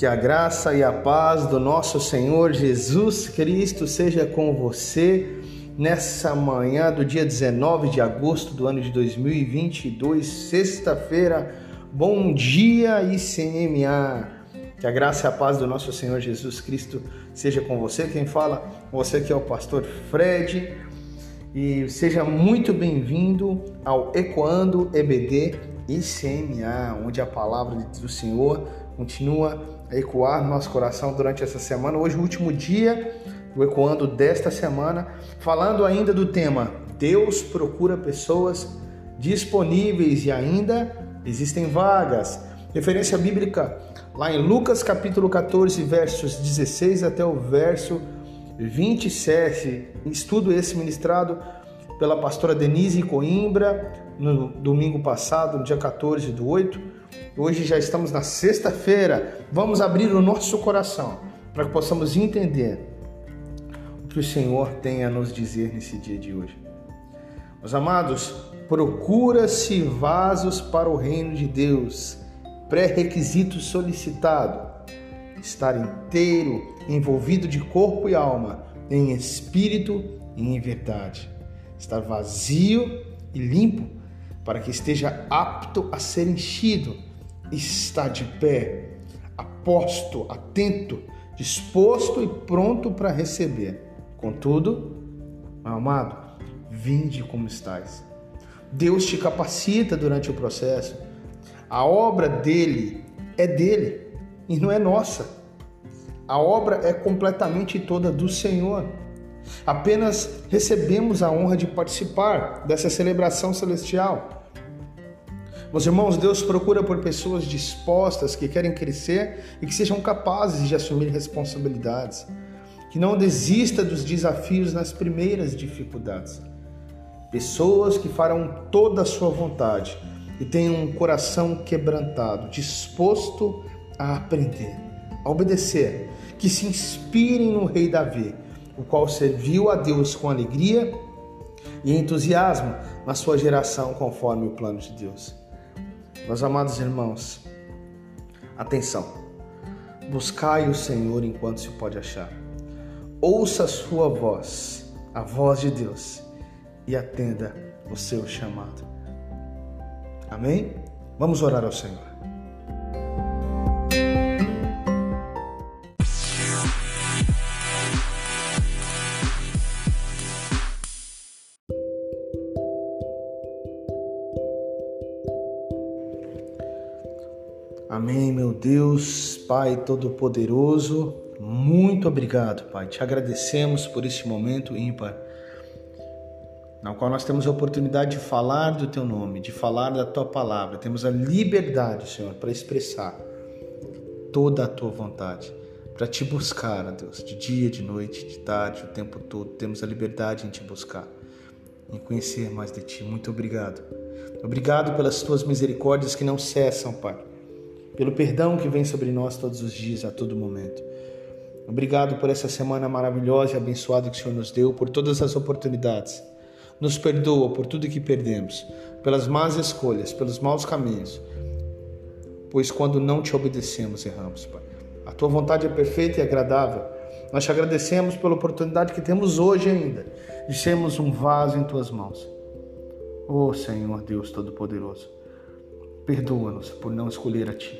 Que a graça e a paz do nosso Senhor Jesus Cristo seja com você nessa manhã do dia 19 de agosto do ano de 2022, sexta-feira. Bom dia, ICMA. Que a graça e a paz do nosso Senhor Jesus Cristo seja com você. Quem fala, você que é o pastor Fred. E seja muito bem-vindo ao Ecoando EBD ICMA, onde a palavra do Senhor continua a ecoar no nosso coração durante essa semana. Hoje, o último dia do Ecoando desta semana, falando ainda do tema Deus procura pessoas disponíveis e ainda existem vagas. Referência bíblica lá em Lucas capítulo 14, versos 16 até o verso 27. Estudo esse ministrado pela pastora Denise Coimbra no domingo passado, no dia 14 do 8 Hoje já estamos na sexta-feira. Vamos abrir o nosso coração para que possamos entender o que o Senhor tem a nos dizer nesse dia de hoje. Meus amados, procura-se vasos para o reino de Deus. Pré-requisito solicitado: estar inteiro, envolvido de corpo e alma, em espírito e em verdade. Estar vazio e limpo para que esteja apto a ser enchido está de pé, aposto, atento, disposto e pronto para receber. Contudo, meu amado, vinde como estás. Deus te capacita durante o processo. A obra dele é dele e não é nossa. A obra é completamente toda do Senhor. Apenas recebemos a honra de participar dessa celebração celestial. Meus irmãos, Deus procura por pessoas dispostas, que querem crescer e que sejam capazes de assumir responsabilidades, que não desista dos desafios nas primeiras dificuldades. Pessoas que farão toda a sua vontade e tenham um coração quebrantado, disposto a aprender, a obedecer, que se inspirem no rei Davi, o qual serviu a Deus com alegria e entusiasmo na sua geração conforme o plano de Deus. Meus amados irmãos, atenção. Buscai o Senhor enquanto se pode achar. Ouça a sua voz, a voz de Deus, e atenda o seu chamado. Amém? Vamos orar ao Senhor. Amém, meu Deus, Pai Todo-Poderoso, muito obrigado, Pai. Te agradecemos por este momento ímpar, na qual nós temos a oportunidade de falar do Teu nome, de falar da Tua palavra. Temos a liberdade, Senhor, para expressar toda a Tua vontade, para Te buscar, ó Deus, de dia, de noite, de tarde, o tempo todo. Temos a liberdade em Te buscar, em conhecer mais de Ti. Muito obrigado. Obrigado pelas Tuas misericórdias que não cessam, Pai pelo perdão que vem sobre nós todos os dias, a todo momento. Obrigado por essa semana maravilhosa e abençoada que o Senhor nos deu, por todas as oportunidades. Nos perdoa por tudo que perdemos, pelas más escolhas, pelos maus caminhos, pois quando não te obedecemos, erramos, Pai. A tua vontade é perfeita e agradável. Nós te agradecemos pela oportunidade que temos hoje ainda de sermos um vaso em tuas mãos. Oh Senhor Deus Todo-Poderoso, perdoa-nos por não escolher a Ti.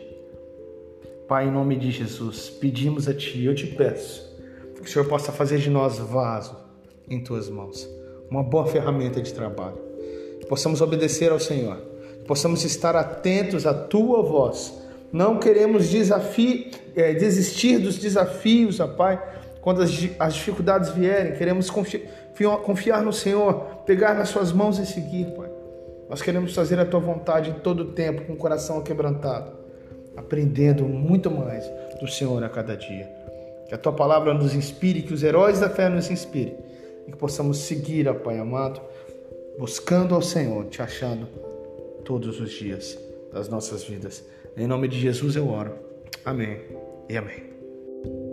Pai, em nome de Jesus, pedimos a Ti, eu te peço, que o Senhor possa fazer de nós vaso em Tuas mãos, uma boa ferramenta de trabalho. Possamos obedecer ao Senhor, possamos estar atentos à Tua voz. Não queremos desafio, é, desistir dos desafios, ó Pai, quando as, as dificuldades vierem. Queremos confiar, confiar no Senhor, pegar nas Suas mãos e seguir, Pai. Nós queremos fazer a Tua vontade todo o tempo, com o coração quebrantado aprendendo muito mais do Senhor a cada dia. Que a tua palavra nos inspire, que os heróis da fé nos inspirem e que possamos seguir, ó Pai amado, buscando ao Senhor, te achando todos os dias das nossas vidas. Em nome de Jesus eu oro. Amém e amém.